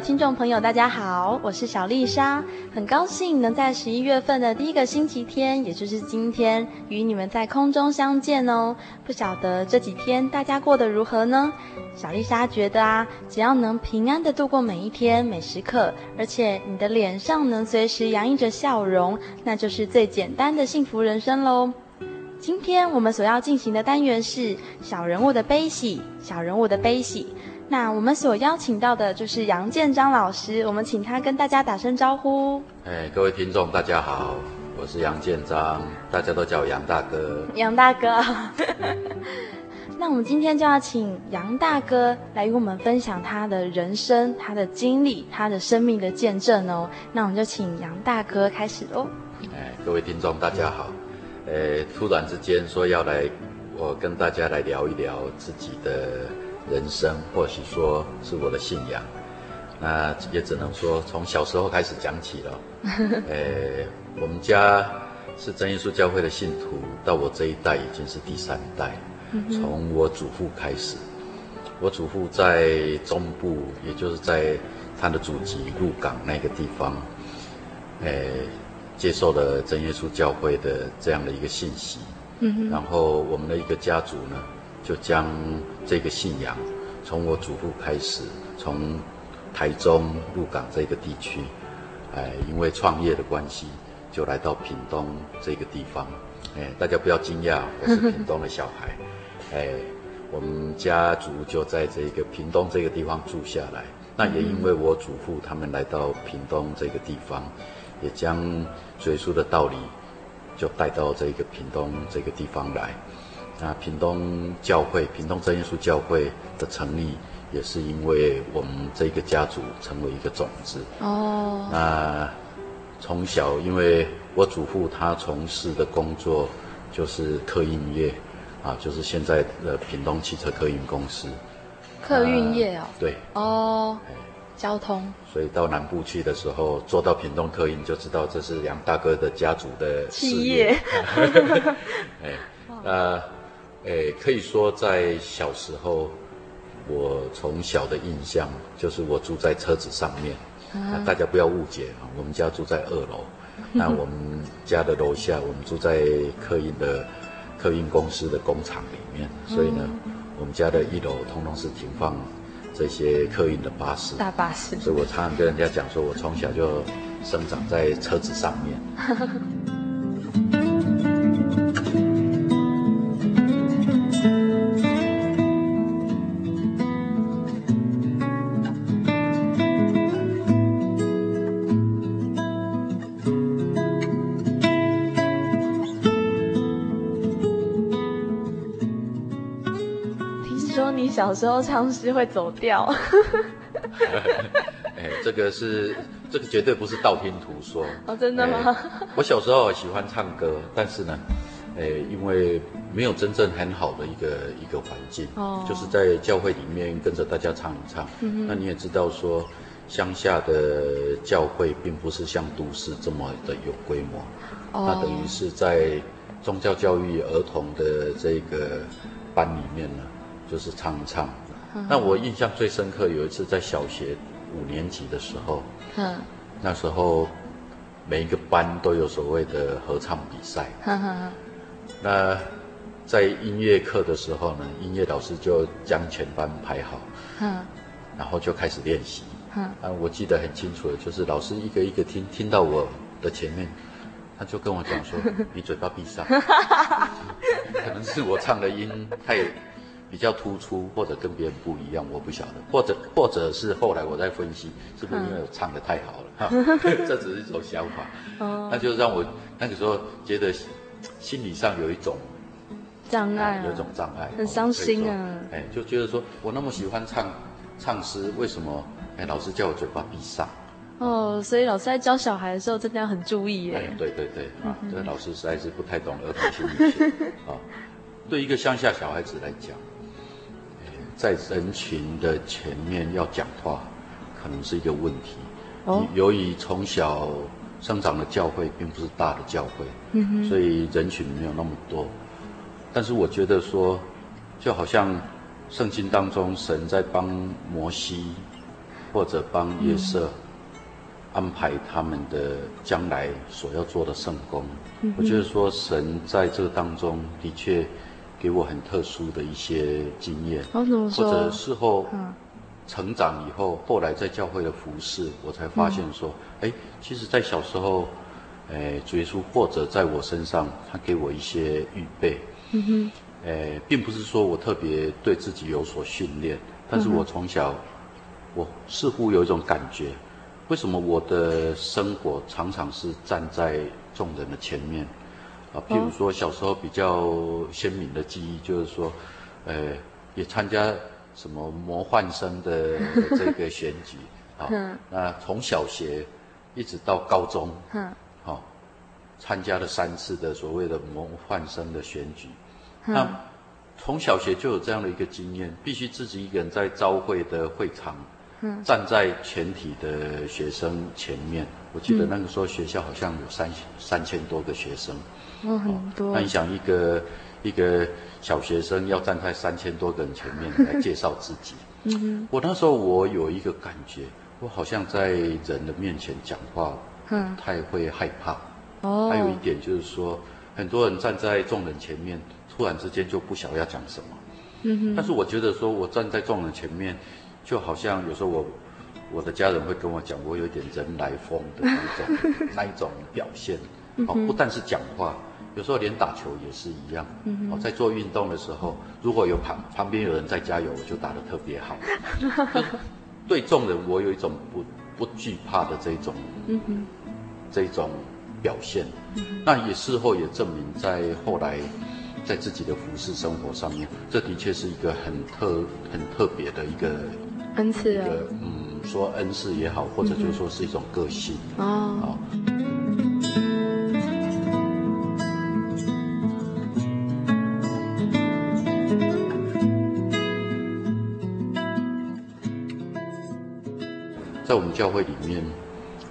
听众朋友，大家好，我是小丽莎，很高兴能在十一月份的第一个星期天，也就是今天，与你们在空中相见哦。不晓得这几天大家过得如何呢？小丽莎觉得啊，只要能平安的度过每一天、每时刻，而且你的脸上能随时洋溢着笑容，那就是最简单的幸福人生喽。今天我们所要进行的单元是小人物的悲喜，小人物的悲喜。那我们所邀请到的就是杨建章老师，我们请他跟大家打声招呼。哎，各位听众，大家好，我是杨建章，大家都叫我杨大哥。杨大哥，那我们今天就要请杨大哥来与我们分享他的人生、他的经历、他的生命的见证哦。那我们就请杨大哥开始喽。哎，各位听众，大家好。哎，突然之间说要来，我跟大家来聊一聊自己的。人生或许说是我的信仰，那也只能说从小时候开始讲起了。呃，我们家是真耶稣教会的信徒，到我这一代已经是第三代。从我祖父开始，我祖父在中部，也就是在他的祖籍鹿港那个地方，呃，接受了真耶稣教会的这样的一个信息。然后我们的一个家族呢，就将这个信仰从我祖父开始，从台中鹿港这个地区，哎，因为创业的关系，就来到屏东这个地方。哎，大家不要惊讶，我是屏东的小孩。哎，我们家族就在这个屏东这个地方住下来。那也因为我祖父他们来到屏东这个地方，也将主耶稣的道理就带到这个屏东这个地方来。那屏东教会，屏东真耶稣教会的成立，也是因为我们这个家族成为一个种子。哦。Oh. 那从小，因为我祖父他从事的工作就是客运业，啊，就是现在的屏东汽车客运公司。客运业哦。对。哦。交通。所以到南部去的时候，坐到屏东客运，就知道这是杨大哥的家族的企业。哎，呃。诶，可以说在小时候，我从小的印象就是我住在车子上面。啊，大家不要误解啊，我们家住在二楼。那我们家的楼下，我们住在客运的客运公司的工厂里面，所以呢，我们家的一楼通通是停放这些客运的巴士。大巴士。所以我常常跟人家讲说，我从小就生长在车子上面。小时候唱诗会走调，哎，这个是这个绝对不是道听途说哦，真的吗？我小时候喜欢唱歌，但是呢，哎，因为没有真正很好的一个一个环境，哦，就是在教会里面跟着大家唱一唱。那你也知道说，乡下的教会并不是像都市这么的有规模，哦，那等于是在宗教教育儿童的这个班里面呢，就是唱一唱。那我印象最深刻，有一次在小学五年级的时候，嗯，那时候每一个班都有所谓的合唱比赛。那在音乐课的时候呢，音乐老师就将全班排好，嗯，然后就开始练习，嗯，啊，我记得很清楚的，就是老师一个一个听，听到我的前面，他就跟我讲说：“ 你嘴巴闭上。”可能是我唱的音太。比较突出，或者跟别人不一样，我不晓得，或者或者是后来我在分析，是不是因为我唱的太好了？哈、嗯，这只是一种想法。哦，那就让我那个时候觉得心理上有一种障碍、有一种障碍，很伤心啊。哎，就觉得说我那么喜欢唱唱诗，为什么哎老师叫我嘴巴闭上？哦，所以老师在教小孩的时候，真的要很注意耶。哎，对对对，啊，这个老师实在是不太懂儿童心理学啊。对一个乡下小孩子来讲。在人群的前面要讲话，可能是一个问题。哦，由于从小生长的教会并不是大的教会，所以人群没有那么多。但是我觉得说，就好像圣经当中神在帮摩西或者帮约瑟安排他们的将来所要做的圣工。嗯，我觉得说神在这个当中的确。给我很特殊的一些经验，或者事后成长以后，后来在教会的服侍，我才发现说，哎，其实，在小时候，哎，主耶稣或者在我身上，他给我一些预备，嗯哼，哎，并不是说我特别对自己有所训练，但是我从小，我似乎有一种感觉，为什么我的生活常常是站在众人的前面？啊，譬如说小时候比较鲜明的记忆，就是说，呃，也参加什么魔幻生的 这个选举，啊，那从小学一直到高中，嗯。好，参加了三次的所谓的魔幻生的选举，那从小学就有这样的一个经验，必须自己一个人在朝会的会场，站在全体的学生前面。我记得那个时候学校好像有三三千多个学生。哦，很多。那你想，一个一个小学生要站在三千多个人前面来介绍自己，嗯。我那时候我有一个感觉，我好像在人的面前讲话，嗯，太会害怕。哦。还有一点就是说，很多人站在众人前面，突然之间就不晓得要讲什么。嗯哼。但是我觉得说，我站在众人前面，就好像有时候我我的家人会跟我讲，我有点人来疯的那一种 那一种表现。哦，不但是讲话。有时候连打球也是一样，嗯哼，在做运动的时候，如果有旁旁边有人在加油，我就打得特别好。对众人，我有一种不不惧怕的这种，嗯哼，这种表现。嗯、那也事后也证明，在后来在自己的服饰生活上面，这的确是一个很特很特别的一个恩赐啊。嗯，说恩赐也好，或者就是说是一种个性。嗯、哼哦。在我们教会里面，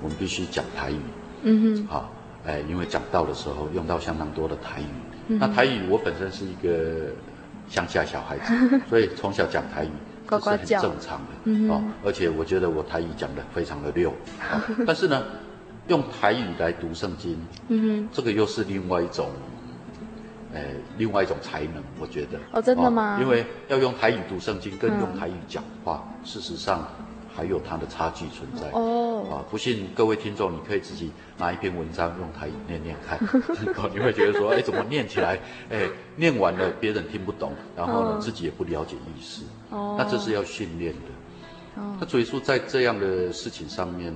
我们必须讲台语。嗯哼。好，哎，因为讲道的时候用到相当多的台语。嗯、那台语我本身是一个乡下小孩子，所以从小讲台语这是很正常的。嗯。哦，而且我觉得我台语讲的非常的溜。哦、但是呢，用台语来读圣经，嗯哼，这个又是另外一种，呃，另外一种才能，我觉得。哦，真的吗？哦、因为要用台语读圣经，跟用台语讲话，嗯、事实上。还有它的差距存在。哦，啊，不信各位听众，你可以自己拿一篇文章用台语念念看，你会觉得说，哎，怎么念起来，哎，念完了别人听不懂，然后呢，自己也不了解意思，哦，那这是要训练的，哦，他主耶稣在这样的事情上面，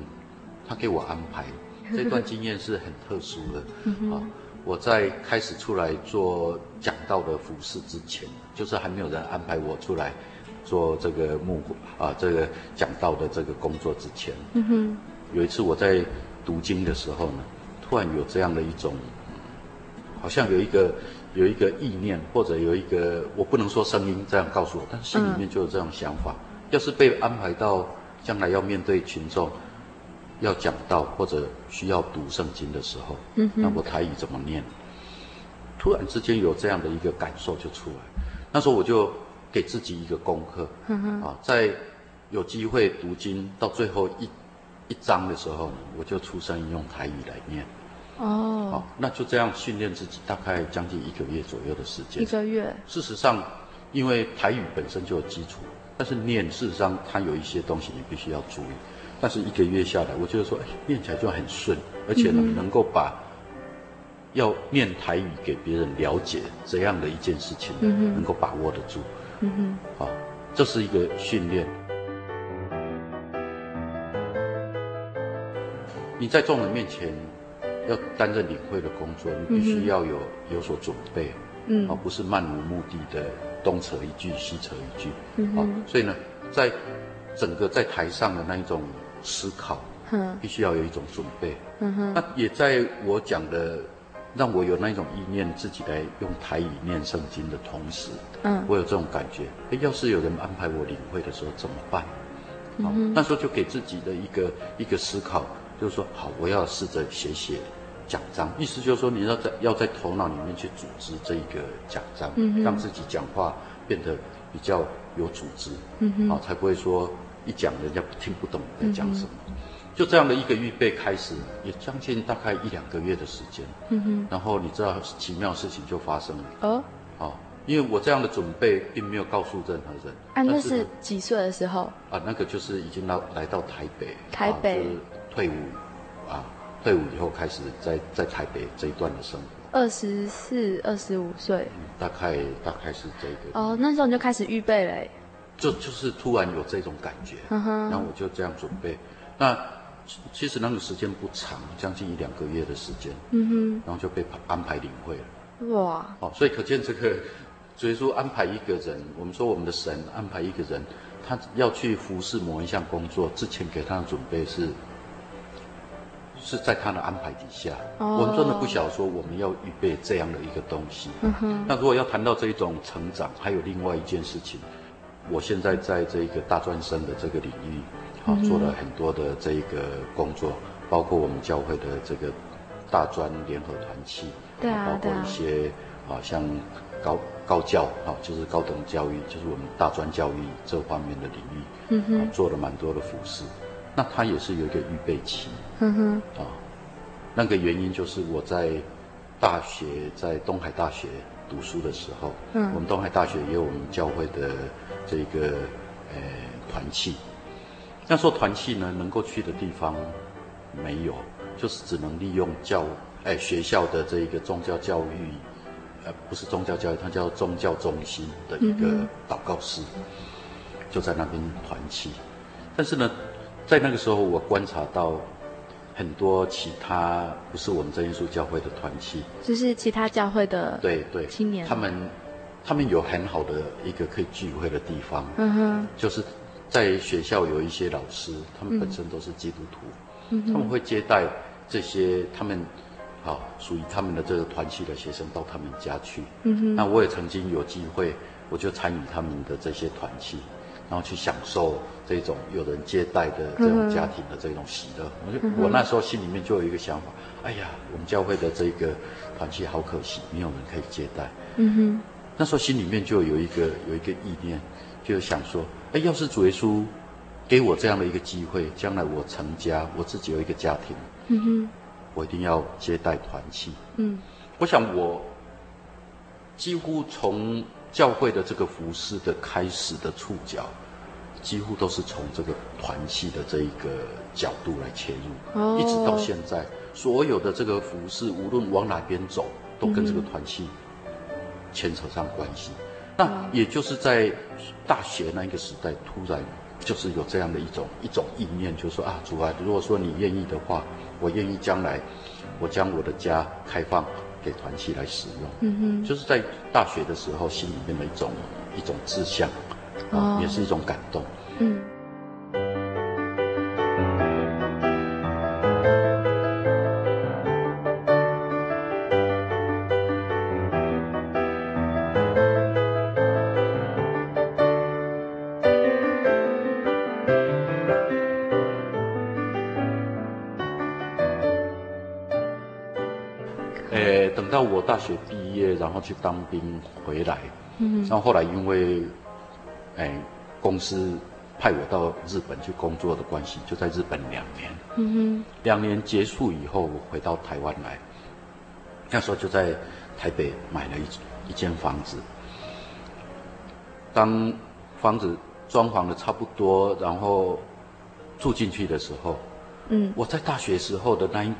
他给我安排，这段经验是很特殊的，啊，我在开始出来做讲道的服饰之前，就是还没有人安排我出来。做这个幕啊，这个讲道的这个工作之前，嗯哼，有一次我在读经的时候呢，突然有这样的一种，好像有一个有一个意念，或者有一个我不能说声音这样告诉我，但心里面就有这种想法，嗯、要是被安排到将来要面对群众，要讲道或者需要读圣经的时候，嗯，那我台语怎么念？突然之间有这样的一个感受就出来。那时候我就给自己一个功课，啊，在有机会读经到最后一一章的时候呢，我就出声用台语来念。哦，好，那就这样训练自己，大概将近一个月左右的时间。一个月。事实上，因为台语本身就有基础，但是念事实上它有一些东西你必须要注意。但是一个月下来，我觉得说，哎，念起来就很顺，而且呢，嗯、能够把要念台语给别人了解这样的一件事情，嗯、能够把握得住。嗯哼，好，这是一个训练。你在众人面前。要担任领会的工作，你必须要有、嗯、有所准备，嗯，而不是漫无目的的东扯一句西扯一句，嗯，啊，所以呢，在整个在台上的那一种思考，嗯，必须要有一种准备，嗯哼，那也在我讲的，让我有那一种意念，自己来用台语念圣经的同时，嗯，我有这种感觉，哎，要是有人安排我领会的时候怎么办？好，嗯，那时候就给自己的一个一个思考，就是说，好，我要试着写写。讲章，意思就是说，你要在要在头脑里面去组织这一个讲章，嗯，让自己讲话变得比较有组织，嗯哼，啊，才不会说一讲人家听不懂你在讲什么，嗯。就这样的一个预备开始，也将近大概一两个月的时间，嗯哼，然后你知道奇妙的事情就发生了，哦，啊，因为我这样的准备并没有告诉任何人。啊，那是几岁的时候？啊，那个就是已经来来到台北，台北，啊就是，退伍，啊。退伍以后开始在在台北这一段的生活，二十四、二十五岁，大概大概是这个。哦，那时候你就开始预备嘞？就就是突然有这种感觉，然后我就这样准备。那其实那个时间不长，将近一两个月的时间，嗯哼，然后就被安排领会了。哇，哦，所以可见这个，所以说安排一个人，我们说我们的神安排一个人，他要去服侍某一项工作之前，给他的准备是。是在他的安排底下，oh. 我们真的不晓得说我们要预备这样的一个东西。嗯哼那如果要谈到这一种成长，还有另外一件事情，我现在在这个大专生的这个领域，啊，做了很多的这一个工作，包括我们教会的这个大专联合团契，对啊，包括一些啊像高高教啊，就是高等教育，就是我们大专教育这方面的领域，嗯哼，做了蛮多的服饰。那他也是有一个预备期，嗯哼，啊，那个原因就是我在大学在东海大学读书的时候，嗯，我们东海大学也有我们教会的这个呃团契，那时候团契呢能够去的地方没有，就是只能利用教哎学校的这一个宗教教育，呃不是宗教教育，它叫宗教中心的一个祷告室，嗯，就在那边团契，但是呢。在那个时候，我观察到很多其他不是我们真耶稣教会的团契，就是其他教会的对对。青年，他们他们有很好的一个可以聚会的地方，嗯哼，就是在学校有一些老师，他们本身都是基督徒，嗯，他们会接待这些他们好属于他们的这个团契的学生到他们家去，那我也曾经有机会，我就参与他们的这些团契。然后去享受这种有人接待的这种家庭的这种喜乐，我就我那时候心里面就有一个想法，哎呀，我们教会的这个团契好可惜，没有人可以接待。嗯哼，那时候心里面就有一个有一个意念，就想说，哎，要是主耶稣给我这样的一个机会，将来我成家，我自己有一个家庭，嗯哼，我一定要接待团契。嗯，我想我几乎从。教会的这个服饰的开始的触角，几乎都是从这个团契的这一个角度来切入，oh. 一直到现在，所有的这个服饰，无论往哪边走，都跟这个团契牵扯上关系。Mm -hmm. 那也就是在大学那一个时代，突然就是有这样的一种一种意念，就是说啊，主啊，如果说你愿意的话，我愿意将来我将我的家开放。给团契来使用，嗯哼，就是在大学的时候，心里面的一种一种志向，啊、哦，也是一种感动，嗯。然后去当兵回来，嗯，然后后来因为，哎，公司派我到日本去工作的关系，就在日本两年，嗯哼，两年结束以后，我回到台湾来，那时候就在台北买了一一间房子，当房子装潢的差不多，然后住进去的时候，嗯，我在大学时候的那一。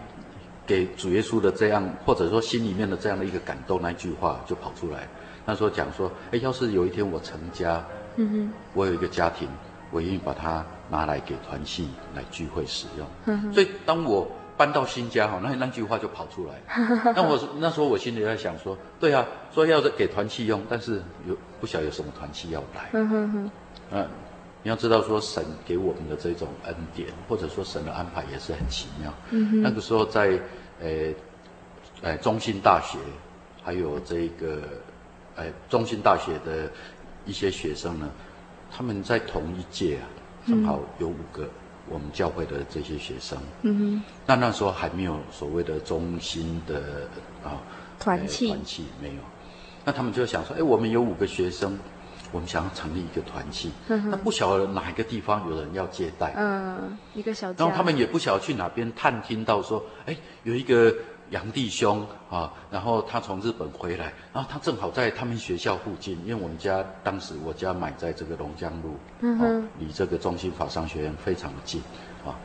给主耶稣的这样，或者说心里面的这样的一个感动，那句话就跑出来。那时候讲说，哎，要是有一天我成家，嗯哼，我有一个家庭，我愿意把它拿来给团契来聚会使用。嗯哼，所以当我搬到新家哈，那那句话就跑出来。那我那时候我心里在想说，对啊，说要给团契用，但是有不晓得有什么团契要来。嗯哼哼，嗯。你要知道，说神给我们的这种恩典，或者说神的安排也是很奇妙。嗯哼。那个时候在，呃，呃，中心大学，还有这个，呃，中心大学的一些学生呢，他们在同一届啊，正好有五个我们教会的这些学生。嗯哼。那那时候还没有所谓的中心的啊团契，团契没有。那他们就想说，哎，我们有五个学生。我们想要成立一个团契，那不晓得哪一个地方有人要接待，嗯，一个小，然后他们也不晓得去哪边探听到说，哎，有一个杨弟兄啊，然后他从日本回来，然后他正好在他们学校附近，因为我们家当时我家买在这个龙江路，嗯离这个中心法商学院非常的近，啊，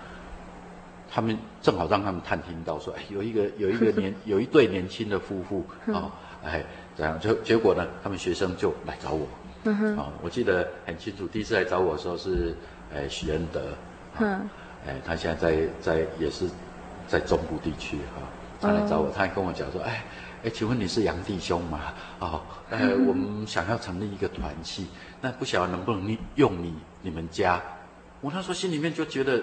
他们正好让他们探听到说，哎，有一个有一个 年有一对年轻的夫妇啊，哎，这样就结果呢，他们学生就来找我。嗯哼，啊，我记得很清楚，第一次来找我的时候是，呃，许恩德，嗯，哎，他现在在在也是在中部地区哈，他来找我，他还跟我讲说，哎，哎，请问你是杨弟兄吗？哦，呃，我们想要成立一个团契，那不晓得能不能用你你们家？我那时候心里面就觉得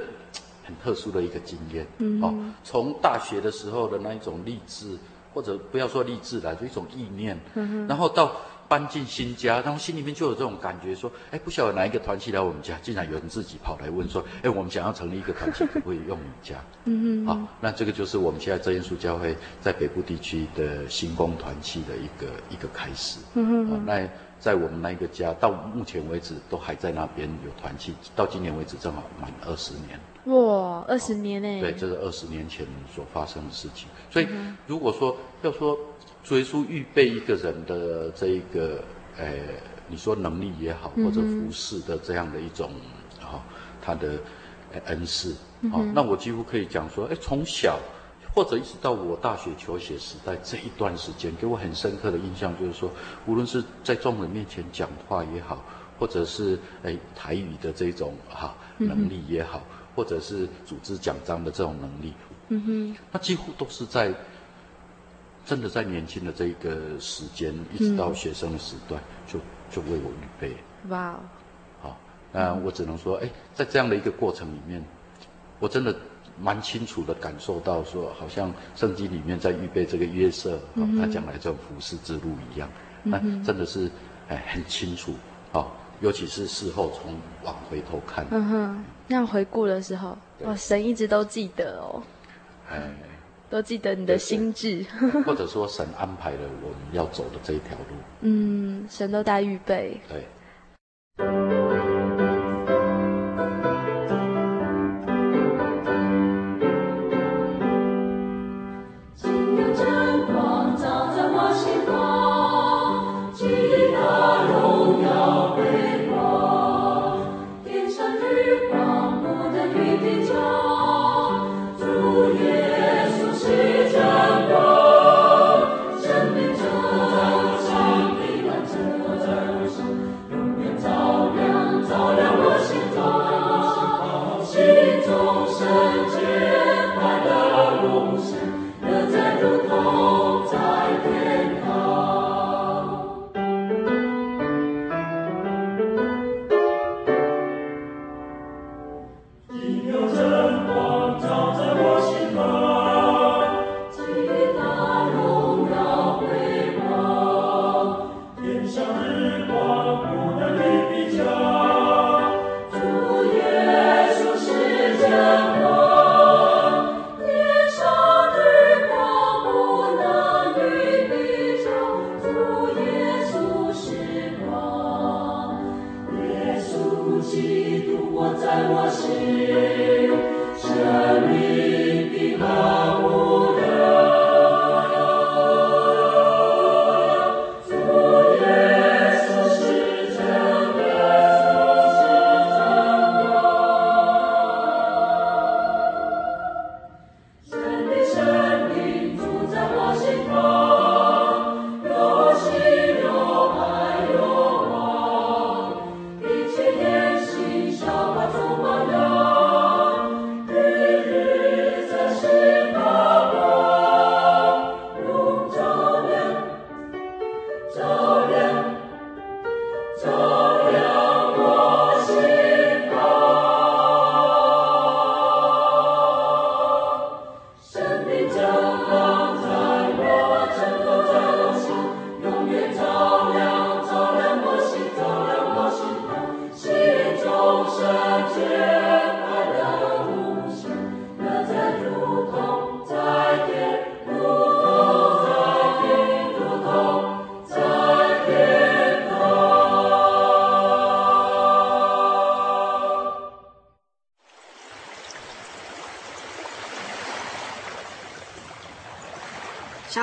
很特殊的一个经验，嗯，哦，从大学的时候的那一种励志，或者不要说励志了，就一种意念，嗯哼，然后到。搬进新家，然后心里面就有这种感觉，说：哎，不晓得哪一个团契来我们家，竟然有人自己跑来问说：哎，我们想要成立一个团契，可不可以用你们家？嗯嗯。好，那这个就是我们现在真耶稣教会在北部地区的新工团契的一个一个开始。嗯嗯。那在我们那一个家，到目前为止都还在那边有团契，到今年为止正好满二十年。哇，二十年呢？对，这是二十年前所发生的事情。所以如果说要说。主耶稣预备一个人的这一个，呃，你说能力也好，或者服侍的这样的一种，啊、哦，他的恩赐，啊、嗯哼。哦，那我几乎可以讲说，哎，从小或者一直到我大学求学时代这一段时间，给我很深刻的印象就是说，无论是在众人面前讲话也好，或者是哎台语的这种哈、哦、能力也好，嗯、或者是组织讲章的这种能力，嗯哼，那几乎都是在。真的在年轻的这一个时间，一直到学生的时段，嗯、就就为我预备。哇 Wow，好，那我只能说，哎，在这样的一个过程里面，我真的蛮清楚的感受到，说好像圣经里面在预备这个约瑟，嗯、他将来这种服侍之路一样。那、嗯、真的是哎很清楚，好，尤其是事后从往回头看，嗯哼，那样回顾的时候，哇，神一直都记得哦。哎。都记得你的心智，或者说神安排了我们要走的这一条路。嗯，神都在预备。对。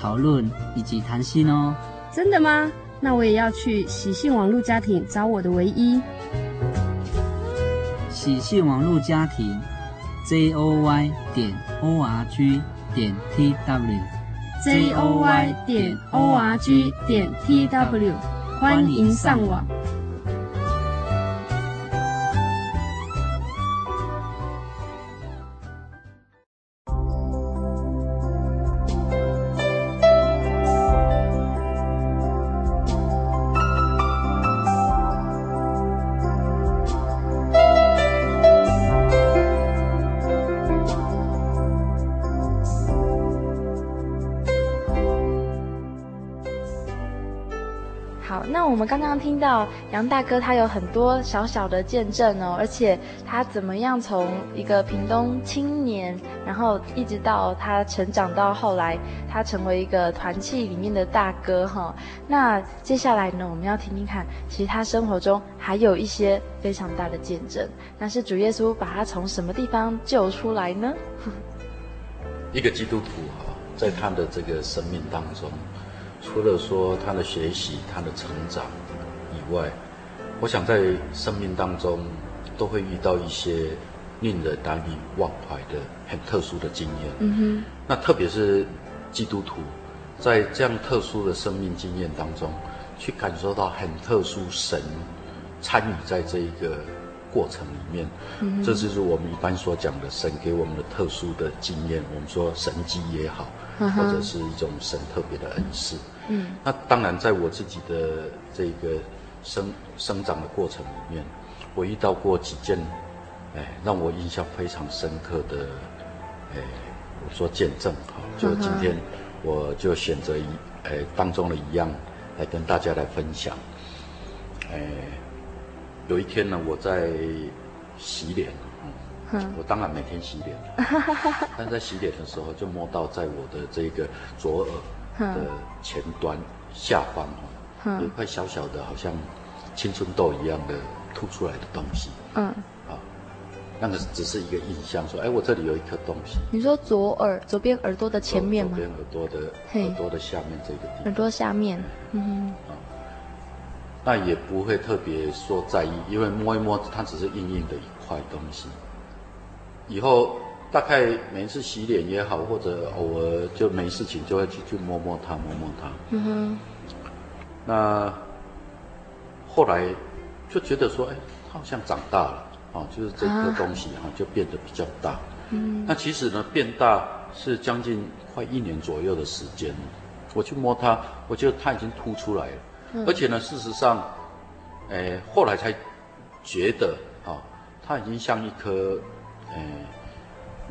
讨论以及谈心哦。真的吗？那我也要去喜信网络家庭找我的唯一。喜信网络家庭，j o y 点 o r g 点 t w，j o y 点 o r g 点 t w，欢迎上网。到杨大哥，他有很多小小的见证哦，而且他怎么样从一个屏东青年，然后一直到他成长到后来，他成为一个团契里面的大哥哈。那接下来呢，我们要听听看，其实他生活中还有一些非常大的见证，那是主耶稣把他从什么地方救出来呢？一个基督徒哈，在他的这个生命当中。除了说他的学习、他的成长以外，我想在生命当中都会遇到一些令人难以忘怀的很特殊的经验。嗯哼。那特别是基督徒，在这样特殊的生命经验当中，去感受到很特殊神参与在这一个过程里面。嗯。这就是我们一般所讲的神给我们的特殊的经验。我们说神迹也好。或者是一种神特别的恩赐。嗯，那当然，在我自己的这个生生长的过程里面，我遇到过几件，哎，让我印象非常深刻的，哎，我说见证哈，就今天我就选择一，哎，当中的一样来跟大家来分享。哎，有一天呢，我在洗脸。嗯我当然每天洗脸，但在洗脸的时候就摸到在我的这个左耳的前端下方有一块小小的，好像青春痘一样的凸出来的东西。嗯，啊，那个只是一个印象，说，哎，我这里有一颗东西。你说左耳左边耳朵的前面吗？左边耳朵的耳朵的下面这个地方。耳朵下面，嗯。啊，那也不会特别说在意，因为摸一摸，它只是硬硬的一块东西。以后大概每一次洗脸也好，或者偶尔就没事情，就会去去摸摸它，摸摸它。嗯哼。那后来就觉得说，哎，它好像长大了，啊，就是这个东西哈，就变得比较大。嗯。那其实呢，变大是将近快一年左右的时间。我去摸它，我觉得它已经凸出来了，嗯、而且呢，事实上，哎，后来才觉得啊、哦，它已经像一颗，哎，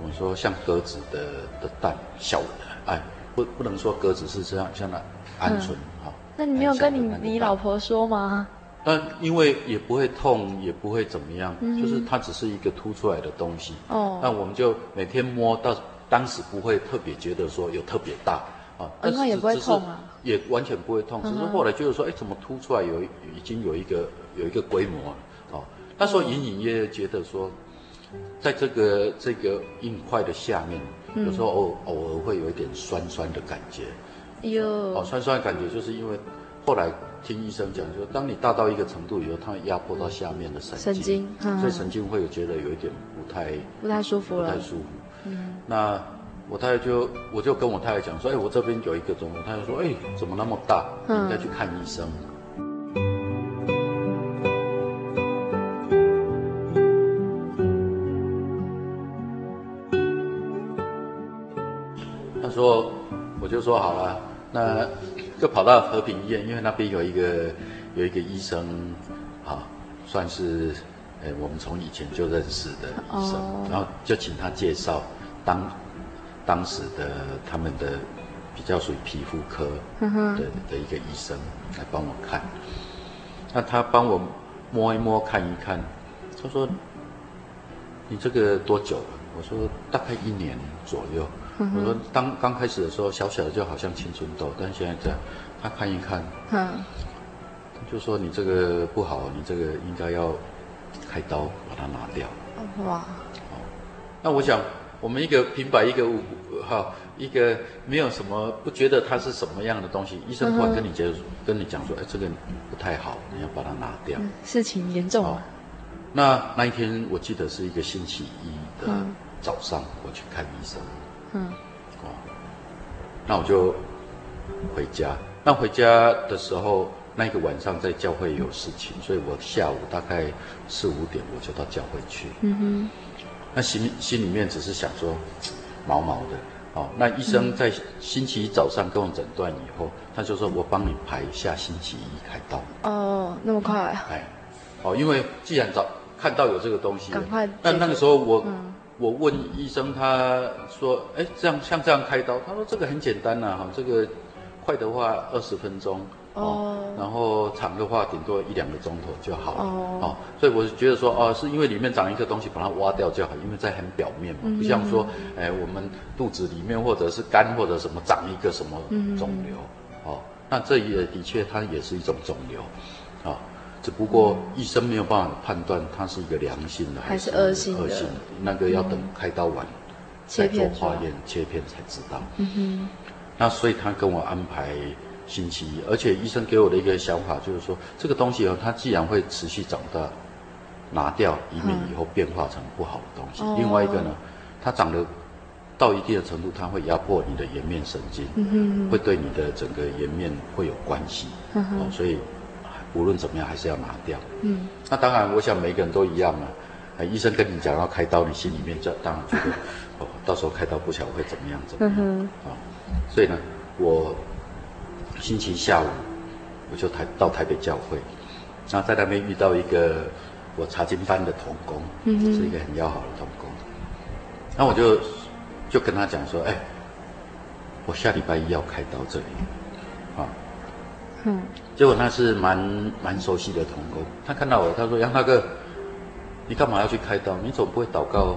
我说像鸽子的的蛋，小的，哎，不不能说鸽子是这样，像那鹌鹑哈。那你没有跟你你老婆说吗？但因为也不会痛，也不会怎么样，嗯、就是它只是一个凸出来的东西。哦。那我们就每天摸到，当时不会特别觉得说有特别大。啊，但是也不会痛啊，也完全不会痛，只是后来就是说，哎，怎么凸出来有已经有一个有一个规模啊？那时候隐隐约约觉得说，在这个这个硬块的下面，有时候偶偶尔会有一点酸酸的感觉。哟，哦，酸酸的感觉就是因为后来听医生讲，说当你大到一个程度以后，它会压迫到下面的神经，神经，所以神经会有觉得有一点不太不太舒服了，不太舒服。嗯，那。我太太就，我就跟我太太讲说，哎，我这边有一个肿瘤。我太太说，哎，怎么那么大？你应该去看医生。他就说好了，那就跑到和平医院，因为那边有一个有一个医生，啊，算是，哎，我们从以前就认识的医生，哦、然后就请他介绍当。当时的他们的比较属于皮肤科的的一个医生来帮我看，那他帮我摸一摸看一看，他说：“你这个多久了？”我说：“大概一年左右。”我说：“当刚开始的时候小小的就好像青春痘，但现在这样，他看一看，嗯就说你这个不好，你这个应该要开刀把它拿掉。”哇！那我想。我们一个平白一个五哈，一个没有什么不觉得它是什么样的东西，医生突然跟你讲，跟你讲说，哎，这个不太好，你要把它拿掉。事情严重了。那那一天我记得是一个星期一的早上，我去看医生。嗯。哦。那我就回家。那回家的时候，那个晚上在教会有事情，所以我下午大概四五点我就到教会去。嗯哼。那心心里面只是想说，毛毛的哦。那医生在星期一早上跟我诊断以后，他就说我帮你排下星期一开刀。哦，那么快？哎，哦，因为既然早看到有这个东西，赶快。那那个时候我、嗯、我问医生，他说，哎，这样像这样开刀，他说这个很简单呐，哈，这个快的话二十分钟。哦，然后长的话顶多一两个钟头就好了。哦，哦，所以我是觉得说，哦，是因为里面长一个东西，把它挖掉就好，因为在很表面嘛，不像说，哎，我们肚子里面或者是肝或者什么长一个什么肿瘤。哦，那这也的确它也是一种肿瘤，啊，只不过医生没有办法判断它是一个良性的还是恶性的，恶性的那个要等开刀完再做化验切片才知道。嗯哼，那所以他跟我安排。星期一，而且医生给我的一个想法就是说，这个东西哦，它既然会持续长大，拿掉，以免以后变化成不好的东西。嗯、另外一个呢，它长得到一定的程度，它会压迫你的颜面神经，嗯、哼会对你的整个颜面会有关系。嗯、哦，所以无论怎么样，还是要拿掉。嗯，那当然，我想每个人都一样嘛。啊，医生跟你讲要开刀，你心里面就当然觉得，哦，到时候开刀不晓得会怎么样，怎么样啊、嗯哼哦？所以呢，我。星期下午，我就台到台北教会，然后在那边遇到一个我查经班的童工，嗯、哼是一个很要好的童工。那我就就跟他讲说，哎，我下礼拜一要开刀这里，啊，嗯，结果那是蛮蛮熟悉的同工，他看到我，他说杨大哥，你干嘛要去开刀？你总不会祷告，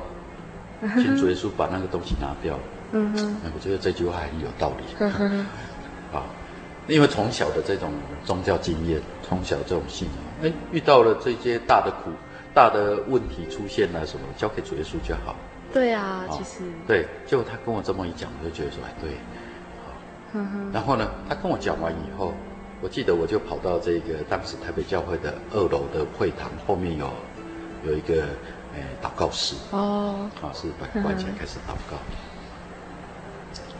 请主耶稣把那个东西拿掉？嗯哼，我觉得这句话很有道理，嗯、哼啊。因为从小的这种宗教经验，从小这种信仰，哎，遇到了这些大的苦、大的问题出现了什么，交给主耶稣就好。对啊，其实。对，结果他跟我这么一讲，我就觉得说，哎，对，好。嗯哼。然后呢，他跟我讲完以后，我记得我就跑到这个当时台北教会的二楼的会堂后面有有一个呃祷告室。哦。啊，是把关起来开始祷告。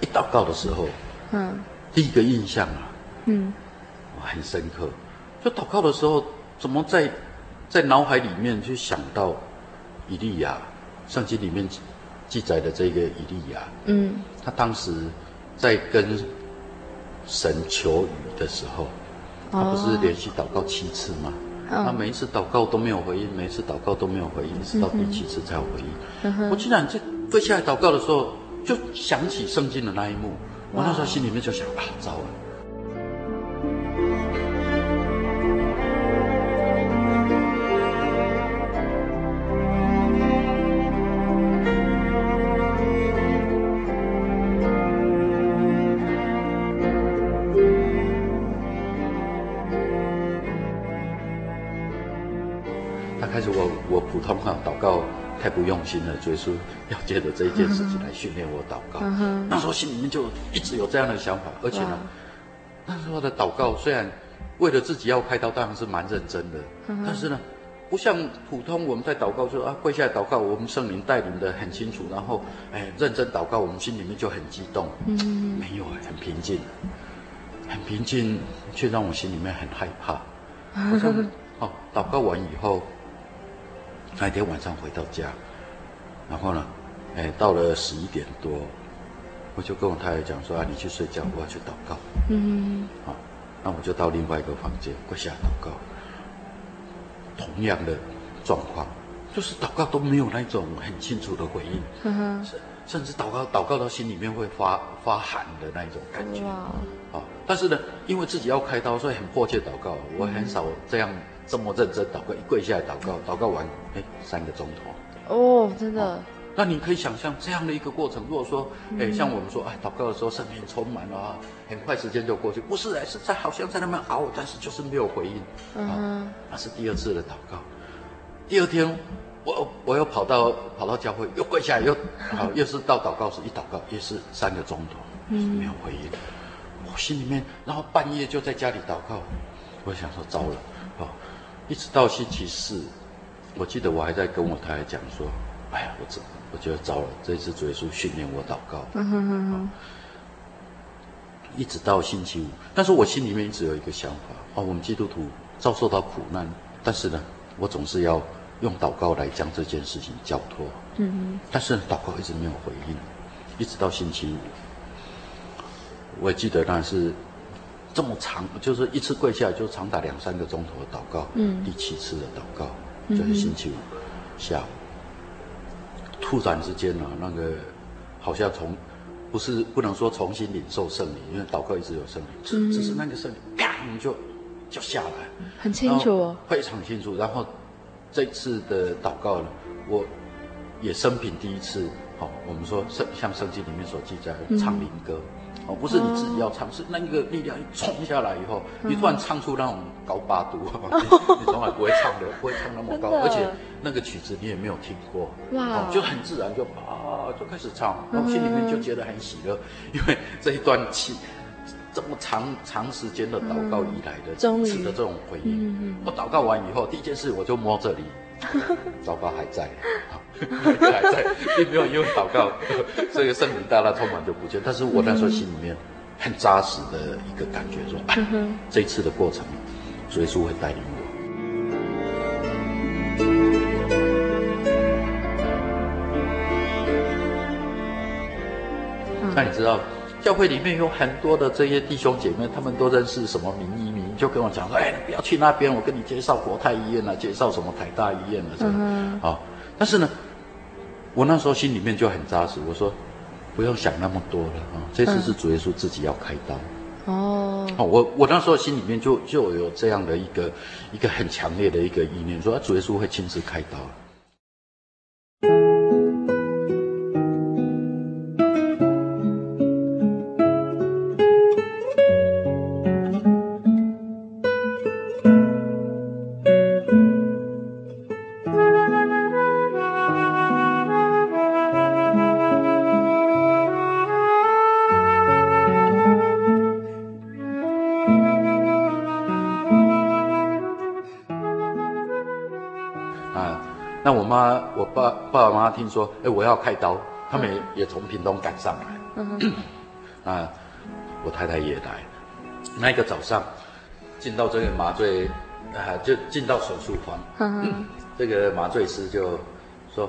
一祷告的时候，嗯，第一个印象啊。嗯，我很深刻。就祷告的时候，怎么在在脑海里面去想到以利亚？圣经里面记载的这个以利亚，嗯，他当时在跟神求雨的时候，他不是连续祷告七次吗？哦、他每一次祷告都没有回应，每一次祷告都没有回应，直到第七次才有回应。嗯、我竟然在跪下来祷告的时候，就想起圣经的那一幕，我那时候心里面就想啊，糟了。祷告太不用心了，所以说要借着这一件事情来训练我祷告。Uh. 那时候心里面就一直有这样的想法，而且呢.那时候的祷告虽然为了自己要开刀，当然是蛮认真的，uh. 但是呢，不像普通我们在祷告说啊跪下来祷告，我们圣灵带领的很清楚，然后哎认真祷告，我们心里面就很激动。嗯、uh，huh. 没有，很平静，很平静，却让我心里面很害怕。好像哦，祷告完以后。那一天晚上回到家，然后呢，哎，到了十一点多，我就跟我太太讲说：“啊，你去睡觉，我要去祷告。”嗯，好，那我就到另外一个房间跪下祷告。同样的状况，就是祷告都没有那种很清楚的回应，甚、至祷告祷告到心里面会发发寒的那种感觉。哇好，但是呢，因为自己要开刀，所以很迫切祷告。我很少这样。这么认真祷告，一跪下来祷告，祷告完，哎，三个钟头。哦，真的、哦。那你可以想象这样的一个过程。如果说，哎，像我们说，哎，祷告的时候，圣灵充满了啊，很快时间就过去。不是，哎，是在好像在那边熬，但是就是没有回应。嗯。那是第二次的祷告。第二天，我我又跑到跑到教会，又跪下来，又好，又是到祷告室一祷告，也是三个钟头，嗯，没有回应。我心里面，然后半夜就在家里祷告，我想说，糟了，哦。一直到星期四，我记得我还在跟我太太讲说：“哎呀，我这我觉得糟了，这一次主耶稣训练我祷告。嗯哼哼哼”一直到星期五，但是我心里面一直有一个想法：哦，我们基督徒遭受到苦难，但是呢，我总是要用祷告来将这件事情交托。但是祷告一直没有回应，一直到星期五，我也记得那是。这么长，就是一次跪下来就长达两三个钟头的祷告。嗯，第七次的祷告就是星期五下午，突然之间呢、啊，那个好像从不是不能说重新领受圣灵，因为祷告一直有圣灵，只只是那个圣灵啪就就下来，很清楚哦，非常清楚。然后这次的祷告呢，我也生平第一次，好、哦，我们说圣像圣经里面所记载的唱灵歌。嗯哦，不是你自己要唱，是那个力量一冲下来以后，你突然唱出那种高八度，你从来不会唱的，不会唱那么高，而且那个曲子你也没有听过，哇，就很自然就啊就开始唱，然后心里面就觉得很喜乐，因为这一段期这么长长时间的祷告以来的次的这种回应，我祷告完以后，第一件事我就摸这里。糟糕，还在，还在，并没有因为祷告，这个圣灵大大充满就不见。但是我那时候心里面很扎实的一个感觉说，说、嗯哼啊，这一次的过程，主耶稣会带领我。那、嗯、你知道？教会里面有很多的这些弟兄姐妹，他们都认识什么名医名，就跟我讲说：“哎，你不要去那边，我跟你介绍国泰医院啊，介绍什么台大医院啊，这样。嗯哼”啊，但是呢，我那时候心里面就很扎实，我说：“不用想那么多了啊，这次是主耶稣自己要开刀。嗯”哦，我我那时候心里面就就有这样的一个一个很强烈的一个意念，说主耶稣会亲自开刀。说，哎，我要开刀，他们也也从屏东赶上来。嗯。啊，我太太也来。那个早上，进到这个麻醉，啊，就进到手术房。嗯哼。这个麻醉师就说：“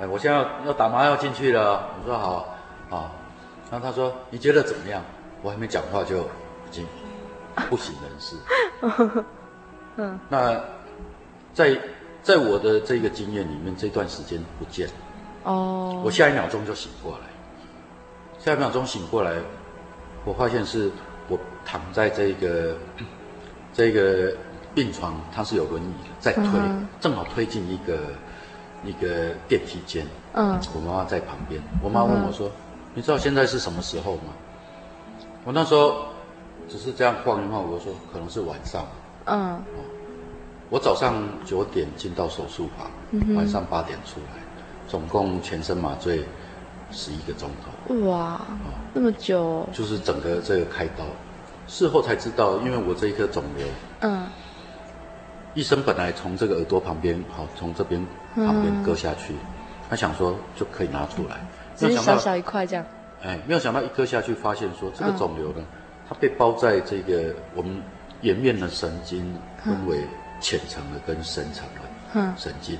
哎，我现在要要打麻药进去了。”我说：“好，好。”然后他说：“你觉得怎么样？”我还没讲话就已经不省人事。嗯，那在在我的这个经验里面，这段时间不见了。哦，我下一秒钟就醒过来，下一秒钟醒过来，我发现是我躺在这个 这个病床，它是有轮椅的，在推，嗯、正好推进一个一个电梯间。嗯，我妈妈在旁边，我妈问我说：“嗯、你知道现在是什么时候吗？”我那时候只是这样晃一晃，我说：“可能是晚上。”嗯，我早上九点进到手术房，嗯、晚上八点出来。总共全身麻醉十一个钟头，哇，那么久！就是整个这个开刀，事后才知道，因为我这一颗肿瘤，嗯，医生本来从这个耳朵旁边，好，从这边旁边割下去，他想说就可以拿出来，只是小小一块这样，哎，没有想到一割下去，发现说这个肿瘤呢，它被包在这个我们颜面的神经分为浅层的跟深层的神经。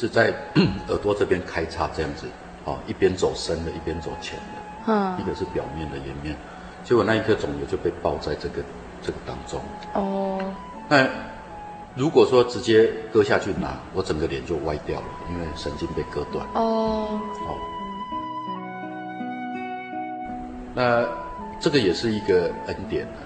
是在 耳朵这边开叉这样子，哦，一边走深的，一边走浅的，嗯，一个是表面的颜面，结果那一颗肿瘤就被包在这个这个当中。哦，那如果说直接割下去拿，我整个脸就歪掉了，因为神经被割断。哦，哦，那这个也是一个恩典啊。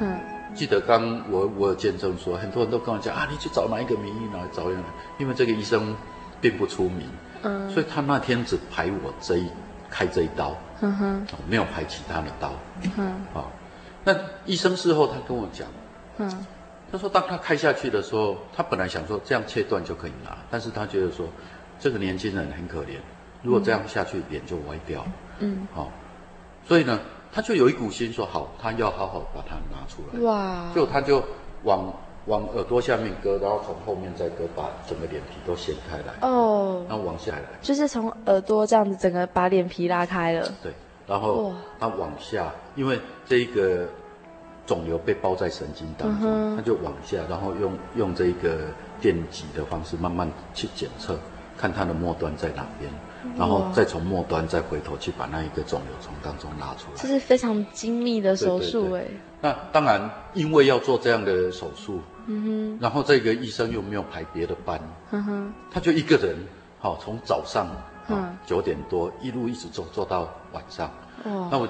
嗯。记得刚我我有见证说，很多人都跟我讲啊，你去找哪一个名医来找人，因为这个医生并不出名，嗯，所以他那天只排我这一开这一刀，嗯哼，没有排其他的刀，嗯，啊，那医生事后他跟我讲，嗯，他说当他开下去的时候，他本来想说这样切断就可以拿，但是他觉得说这个年轻人很可怜，如果这样下去脸就歪掉，嗯，好，所以呢。他就有一股心说好，他要好好把它拿出来。哇！就他就往往耳朵下面割，然后从后面再割，把整个脸皮都掀开来。哦。然后往下来。就是从耳朵这样子，整个把脸皮拉开了。对。然后他往下，因为这一个肿瘤被包在神经当中，嗯、他就往下，然后用用这个电极的方式慢慢去检测，看它的末端在哪边。然后再从末端再回头去把那一个肿瘤从当中拉出来，这是非常精密的手术哎。那当然，因为要做这样的手术，嗯哼，然后这个医生又没有排别的班，嗯哼，他就一个人，好，从早上啊九点多一路一直做做到晚上。哦，那我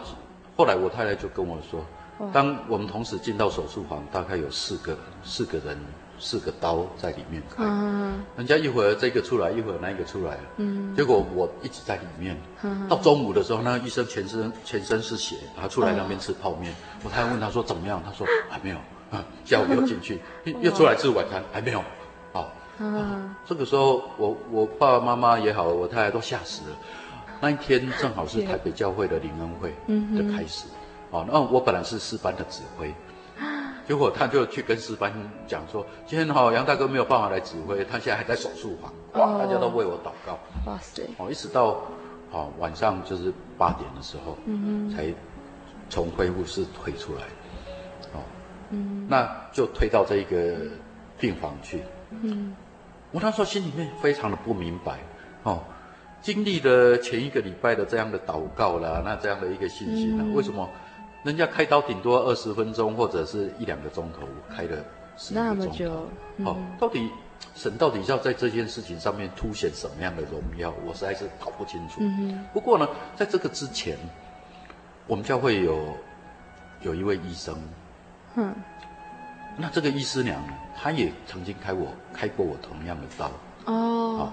后来我太太就跟我说，当我们同时进到手术房，大概有四个四个人。四个刀在里面开，嗯、人家一会儿这个出来，一会儿那个出来，嗯，结果我一直在里面。嗯、到中午的时候，那个医生全身全身是血，他出来那边吃泡面。哦、我还问他说怎么样，他说还没有。啊，下午又进去，哦、又出来吃晚餐，还没有。好，嗯、啊，这个时候我我爸爸妈妈也好，我太太都吓死了。那一天正好是台北教会的灵恩会的开始，好、嗯哼，那我本来是四班的指挥。结果他就去跟诗班讲说：“今天哈杨大哥没有办法来指挥，他现在还在手术房，哇，大家都为我祷告。哇塞！哦，一直到好晚上就是八点的时候，嗯哼，才从恢复室推出来，哦，嗯，那就推到这一个病房去。嗯，我那时候心里面非常的不明白，哦，经历了前一个礼拜的这样的祷告啦，那这样的一个信心啊，为什么？人家开刀顶多二十分钟或者是一两个钟头，开了十个钟头。那么久，嗯、哦，到底神到底要在这件事情上面凸显什么样的荣耀？我实在是搞不清楚。嗯、不过呢，在这个之前，我们教会有有一位医生，嗯，那这个医师娘呢，她也曾经开我开过我同样的刀。哦，哦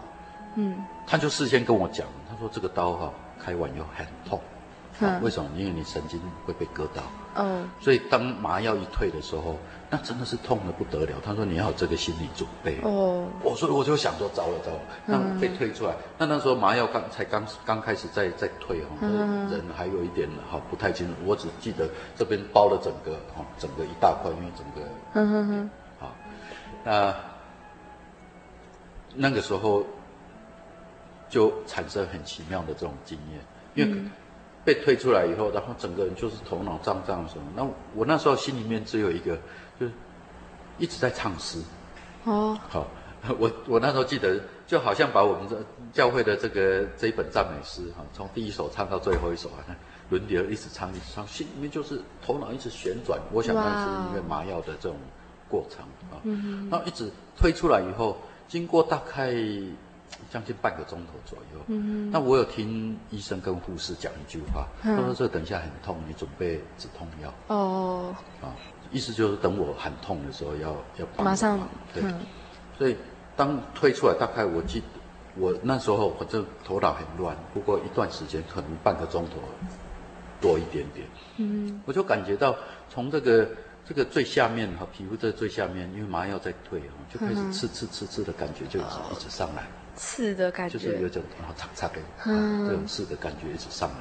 嗯，她就事先跟我讲，她说这个刀哈、哦，开完以后很痛。啊、为什么？因为你神经会被割到，嗯，所以当麻药一退的时候，那真的是痛的不得了。他说你要有这个心理准备。哦，我说我就想说糟了糟了，那被退出来，那那时候麻药刚才刚刚开始在在退哈，嗯、人还有一点哈不太清楚。我只记得这边包了整个哈整个一大块，因为整个，嗯哼哼，好，那那个时候就产生很奇妙的这种经验，因为。嗯被推出来以后，然后整个人就是头脑胀胀什么。那我那时候心里面只有一个，就是一直在唱诗。哦。好，我我那时候记得，就好像把我们这教会的这个这一本赞美诗哈，从第一首唱到最后一首啊，轮流一直唱一直唱，心里面就是头脑一直旋转。我想那是因为麻药的这种过程啊。嗯，然后一直推出来以后，经过大概将近半个钟头左右。嗯，那我有听医生跟护士讲一句话，他说：“这等一下很痛，你准备止痛药。”哦。啊，意思就是等我喊痛的时候要要马上。对。所以当推出来，大概我记得我那时候我这头脑很乱，不过一段时间可能半个钟头。多一点点，嗯，我就感觉到从这个这个最下面哈，皮肤在最下面，因为麻药在退哈，就开始刺刺刺刺的感觉就一直一直上来，刺的感觉，就是有种啊擦擦的，嗯，这种刺的感觉一直上来。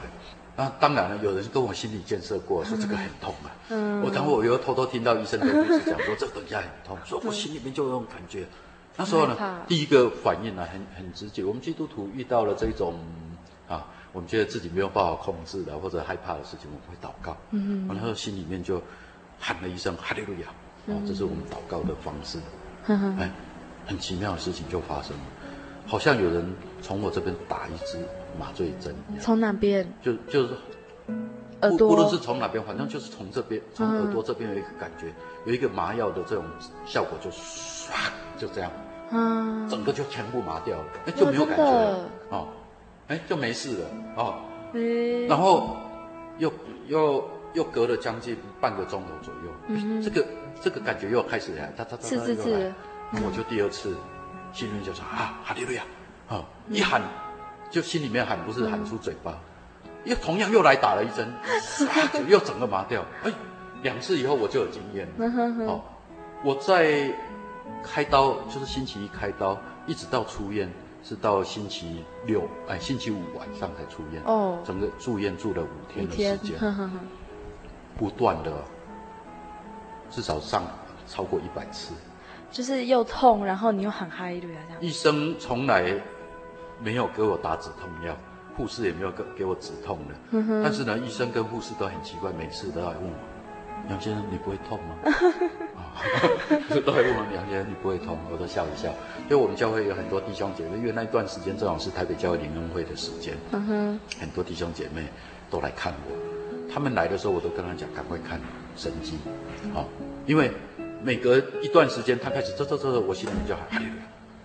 那当然了，有人跟我心理建设过，说这个很痛啊，嗯，我等会我又偷偷听到医生跟护士讲说这个等一下很痛，说我心里面就有种感觉。那时候呢，第一个反应呢很很直接，我们基督徒遇到了这种啊。我们觉得自己没有办法控制的或者害怕的事情，我们会祷告。嗯哼，然后心里面就喊了一声哈利路亚，啊，这是我们祷告的方式。嗯哎，很奇妙的事情就发生了，好像有人从我这边打一支麻醉针一样。从哪边？就就是耳朵，无论是从哪边，反正就是从这边，从耳朵这边有一个感觉，有一个麻药的这种效果，就唰就这样，嗯，整个就全部麻掉了，哎，就没有感觉了，哦。哎，就没事了哦。嗯。然后又又又隔了将近半个钟头左右，嗯，这个这个感觉又开始来，他他他又来，我就第二次心里面就说啊，哈利路亚，啊，一喊就心里面喊，不是喊出嘴巴，又同样又来打了一针，就 又整个麻掉。哎，两次以后我就有经验了。哦，我在开刀就是星期一开刀，一直到出院。是到星期六，哎，星期五晚上才出院。哦，整个住院住了五天的时间，呵呵呵不断的，至少上超过一百次。就是又痛，然后你又很嗨，对啊，这样。医生从来没有给我打止痛药，护士也没有给给我止痛的。但是呢，医生跟护士都很奇怪，每次都要问我。杨先生，你不会痛吗？都会问我杨先生，你不会痛？我都笑一笑。因为我们教会有很多弟兄姐妹，因为那一段时间正好是台北教会灵恩会的时间，嗯很多弟兄姐妹都来看我。他们来的时候，我都跟他讲，赶快看神迹，好，因为每隔一段时间，他开始这这这，我心里面就喊，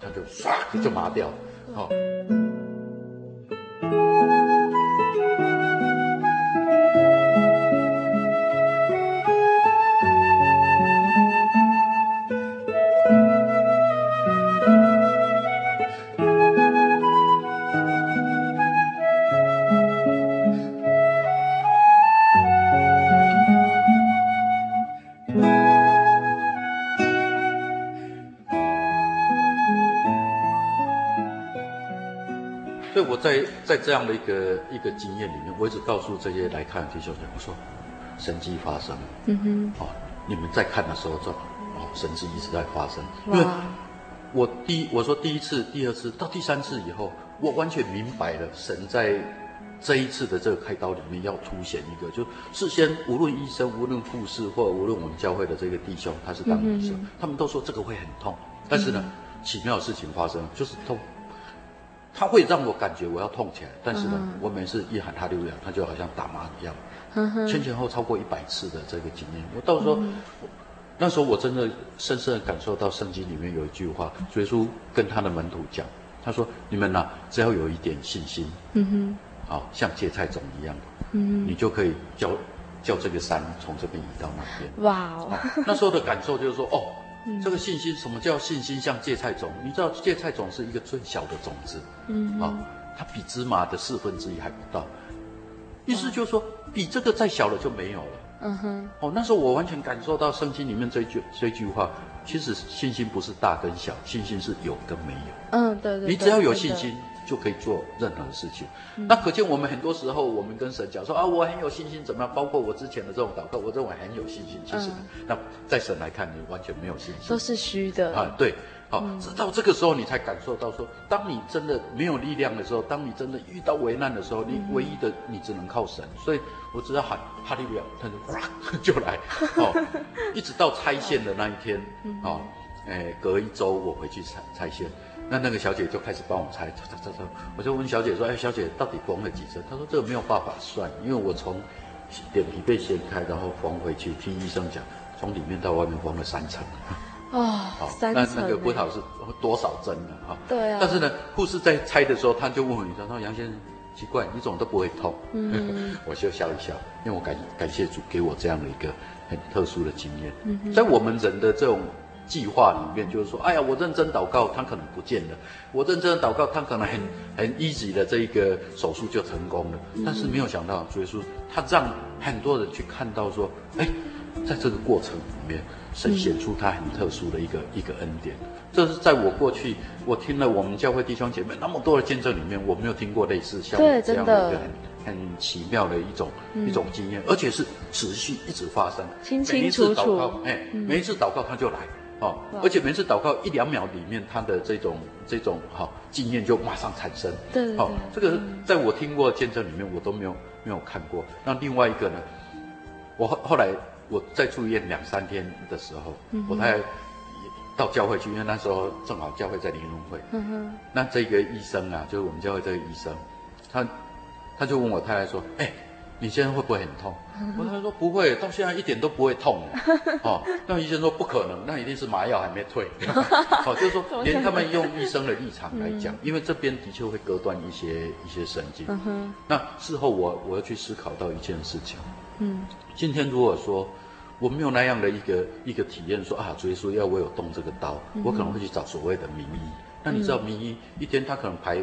他就唰就麻掉，好。在这样的一个一个经验里面，我一直告诉这些来看的弟兄姐妹，我说神迹发生，嗯哼，哦，你们在看的时候，这哦神迹一直在发生。哇。因为我第一我说第一次、第二次到第三次以后，我完全明白了神在这一次的这个开刀里面要凸显一个，就事先无论医生、无论护士或无论我们教会的这个弟兄，他是当医生，他们都说这个会很痛，但是呢，嗯、奇妙的事情发生就是痛。他会让我感觉我要痛起来，但是呢，嗯、我每次一喊哈利路亚，他就好像打麻一样，前前后超过一百次的这个经验。我到时候，嗯、那时候我真的深深的感受到圣经里面有一句话，耶稣跟他的门徒讲，他说：“你们呐、啊，只要有一点信心，嗯哼，好像芥菜种一样，嗯哼，你就可以叫叫这个山从这边移到那边。”哇哦，那时候的感受就是说，哦。这个信心，什么叫信心？像芥菜种，你知道芥菜种是一个最小的种子，嗯，啊，它比芝麻的四分之一还不到，意思就是说，比这个再小了就没有了。嗯哼，哦，那时候我完全感受到圣经里面这句这句话，其实信心不是大跟小，信心是有跟没有。嗯，对对，你只要有信心。就可以做任何事情，嗯、那可见我们很多时候，我们跟神讲说啊，我很有信心，怎么样？包括我之前的这种祷告，我认为很有信心。其实，嗯、那在神来看，你完全没有信心，都是虚的啊。对，好，嗯、直到这个时候，你才感受到说，当你真的没有力量的时候，当你真的遇到危难的时候，你唯一的你只能靠神。所以我只要喊哈利路亚，他 就就来，哦，一直到拆线的那一天，哦，哎，隔一周我回去拆拆线。那那个小姐就开始帮我猜，猜猜猜，我就问小姐说：“哎，小姐到底缝了几针？”她说：“这个没有办法算，因为我从脸皮被掀开，然后缝回去，听医生讲，从里面到外面缝了三层。”哦，好，三层那那个不知道是多少针呢？哈，对啊。但是呢，护士在猜的时候，他就问我一声：“说杨先生，奇怪，你怎么都不会痛？”嗯，我就笑一笑，因为我感感谢主给我这样的一个很特殊的经验。嗯，在我们人的这种。计划里面就是说，哎呀，我认真祷告，他可能不见了；我认真祷告，他可能很很 easy 的这一个手术就成功了。但是没有想到，主耶稣他让很多人去看到说，哎，在这个过程里面，神显出他很特殊的一个一个恩典。这是在我过去，我听了我们教会弟兄姐妹那么多的见证里面，我没有听过类似像这样的一个很很奇妙的一种一种经验，而且是持续一直发生。清清楚楚，每一次祷告，哎，每一次祷告他就来。哦，而且每次祷告一两秒里面，他的这种这种哈、哦、经验就马上产生。对，对，对，哦，这个在我听过的见证里面，我都没有没有看过。那另外一个呢，我后后来我在住院两三天的时候，嗯、我才到教会去，因为那时候正好教会在联欢会。嗯哼。那这个医生啊，就是我们教会这个医生，他他就问我太太说：“哎。”你现在会不会很痛？我他说不会，到现在一点都不会痛。哦，那医生说不可能，那一定是麻药还没退。哦，就是说连他们用医生的立场来讲，因为这边的确会割断一些一些神经。那事后我我要去思考到一件事情。嗯，今天如果说我没有那样的一个一个体验，说啊，主耶稣要我有动这个刀，我可能会去找所谓的名医。那你知道名医一天他可能排。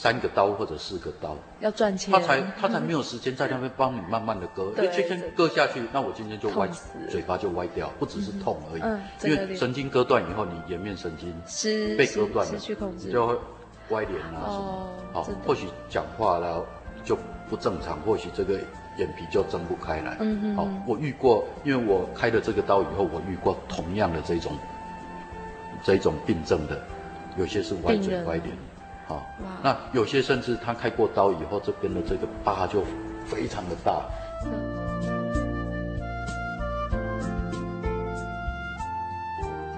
三个刀或者四个刀，要赚钱，他才他才没有时间在那边帮你慢慢的割，因为今天割下去，那我今天就歪，嘴巴就歪掉，不只是痛而已，因为神经割断以后，你颜面神经被割断了，你就会歪脸啊什么，好，或许讲话了就不正常，或许这个眼皮就睁不开来，嗯好，我遇过，因为我开了这个刀以后，我遇过同样的这种这种病症的，有些是歪嘴歪脸。好，哦、那有些甚至他开过刀以后，这边的这个疤就非常的大。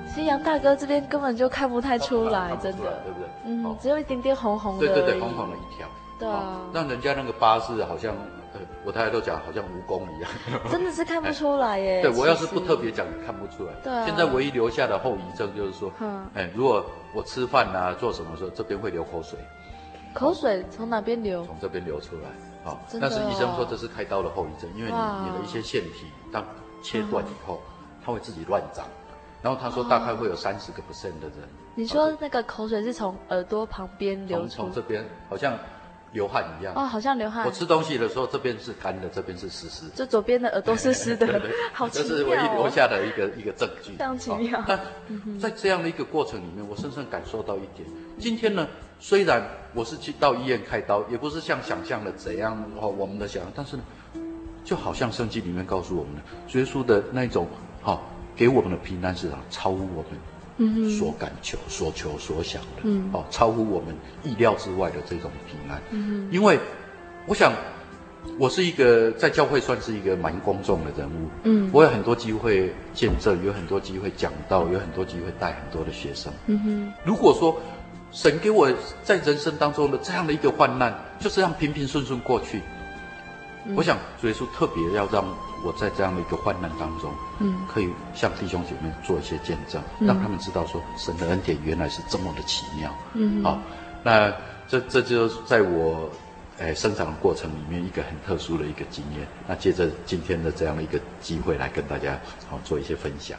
其实杨大哥这边根本就看不太出来，真的，对不对？嗯，哦、只有一点点红红的。对对对，红红的一条。对啊。让、哦、人家那个疤是好像，呃，我太太都讲好像蜈蚣一样。真的是看不出来耶。对，我要是不特别讲，你看不出来。对、啊。现在唯一留下的后遗症就是说，嗯，哎，如果。我吃饭啊，做什么时候这边会流口水？口水从哪边流？从这边流出来。好，但是医生说这是开刀的后遗症，因为你你的一些腺体当切断以后，它会自己乱长。然后他说大概会有三十个 percent 的人。你说那个口水是从耳朵旁边流出？从这边好像流汗一样。哦，好像流汗。我吃东西的时候，这边是干的，这边是湿湿的。就左边的耳朵是湿的，好奇妙。这是唯一留下的一个一个证据。非常奇妙。在这样的一个过程里面，我深深感受到一点。今天呢，虽然我是去到医院开刀，也不是像想象的怎样哦，我们的想象，但是呢，就好像圣经里面告诉我们的，耶稣的那种好给我们的平安是啊，超乎我们所感求、所求、所想的，嗯哦，超乎我们意料之外的这种平安。嗯因为我想。我是一个在教会算是一个蛮公众的人物，嗯，我有很多机会见证，有很多机会讲道，有很多机会带很多的学生，嗯哼。如果说神给我在人生当中的这样的一个患难，就这样平平顺顺过去，嗯、我想主耶稣特别要让我在这样的一个患难当中，嗯，可以向弟兄姐妹做一些见证，嗯、让他们知道说神的恩典原来是这么的奇妙，嗯哼，好，那这这就在我。哎，生长的过程里面一个很特殊的一个经验，那借着今天的这样的一个机会来跟大家好做一些分享。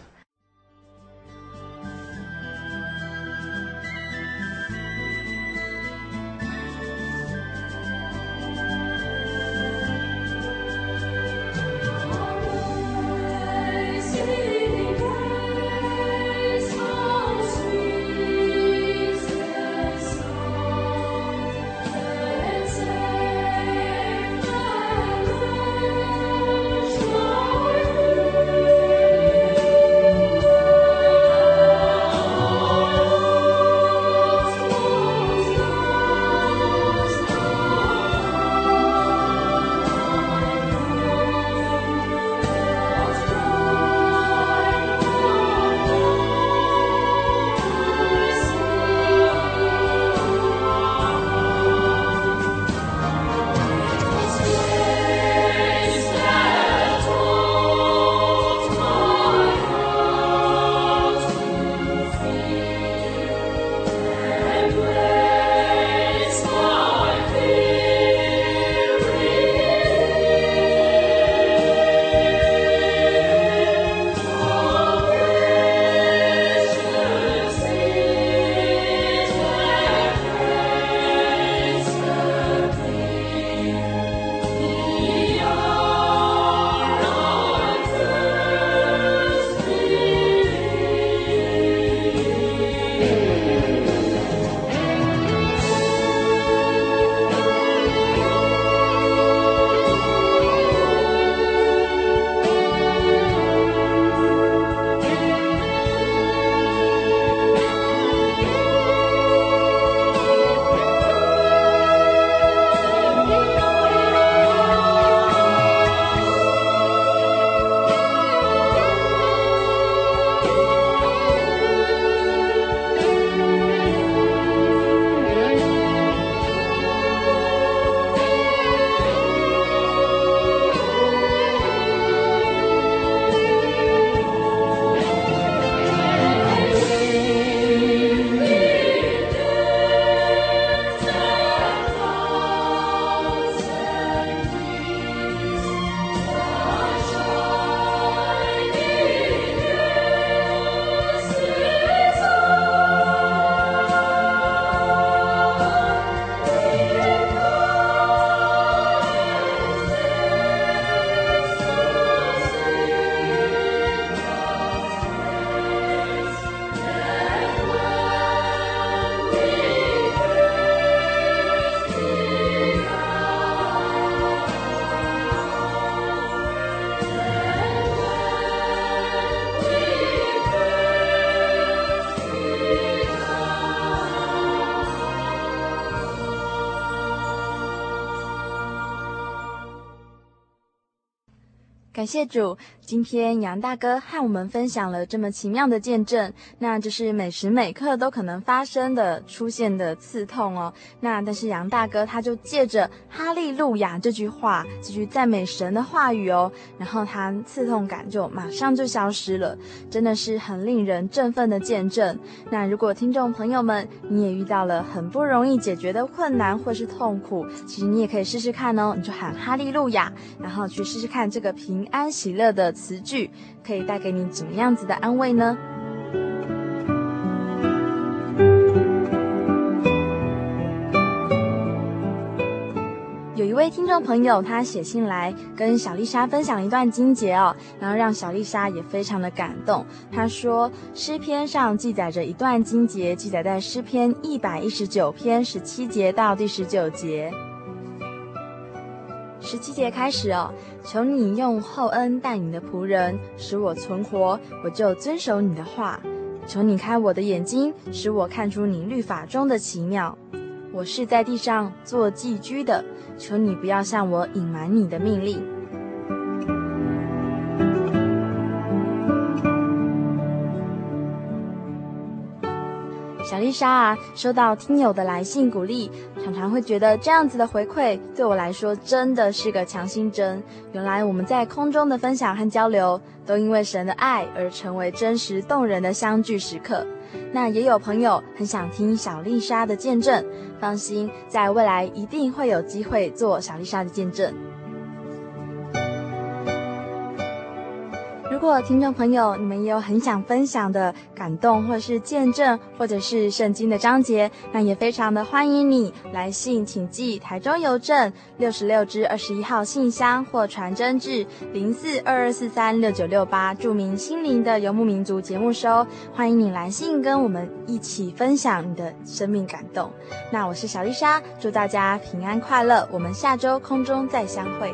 感谢主，今天杨大哥和我们分享了这么奇妙的见证，那就是每时每刻都可能发生的、出现的刺痛哦。那但是杨大哥他就借着哈利路亚这句话，这句赞美神的话语哦，然后他刺痛感就马上就消失了，真的是很令人振奋的见证。那如果听众朋友们你也遇到了很不容易解决的困难或是痛苦，其实你也可以试试看哦，你就喊哈利路亚，然后去试试看这个平安喜乐的词句，可以带给你怎么样子的安慰呢？有一位听众朋友，他写信来跟小丽莎分享一段经节哦，然后让小丽莎也非常的感动。他说，诗篇上记载着一段经节，记载在诗篇一百一十九篇十七节到第十九节。十七节开始哦，求你用厚恩待你的仆人，使我存活，我就遵守你的话。求你开我的眼睛，使我看出你律法中的奇妙。我是在地上做寄居的，求你不要向我隐瞒你的命令。丽莎啊，收到听友的来信鼓励，常常会觉得这样子的回馈对我来说真的是个强心针。原来我们在空中的分享和交流，都因为神的爱而成为真实动人的相聚时刻。那也有朋友很想听小丽莎的见证，放心，在未来一定会有机会做小丽莎的见证。如果听众朋友你们也有很想分享的感动，或是见证，或者是圣经的章节，那也非常的欢迎你来信，请寄台中邮政六十六支二十一号信箱，或传真至零四二二四三六九六八，注明心灵的游牧民族节目收。欢迎你来信跟我们一起分享你的生命感动。那我是小丽莎，祝大家平安快乐，我们下周空中再相会。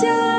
笑。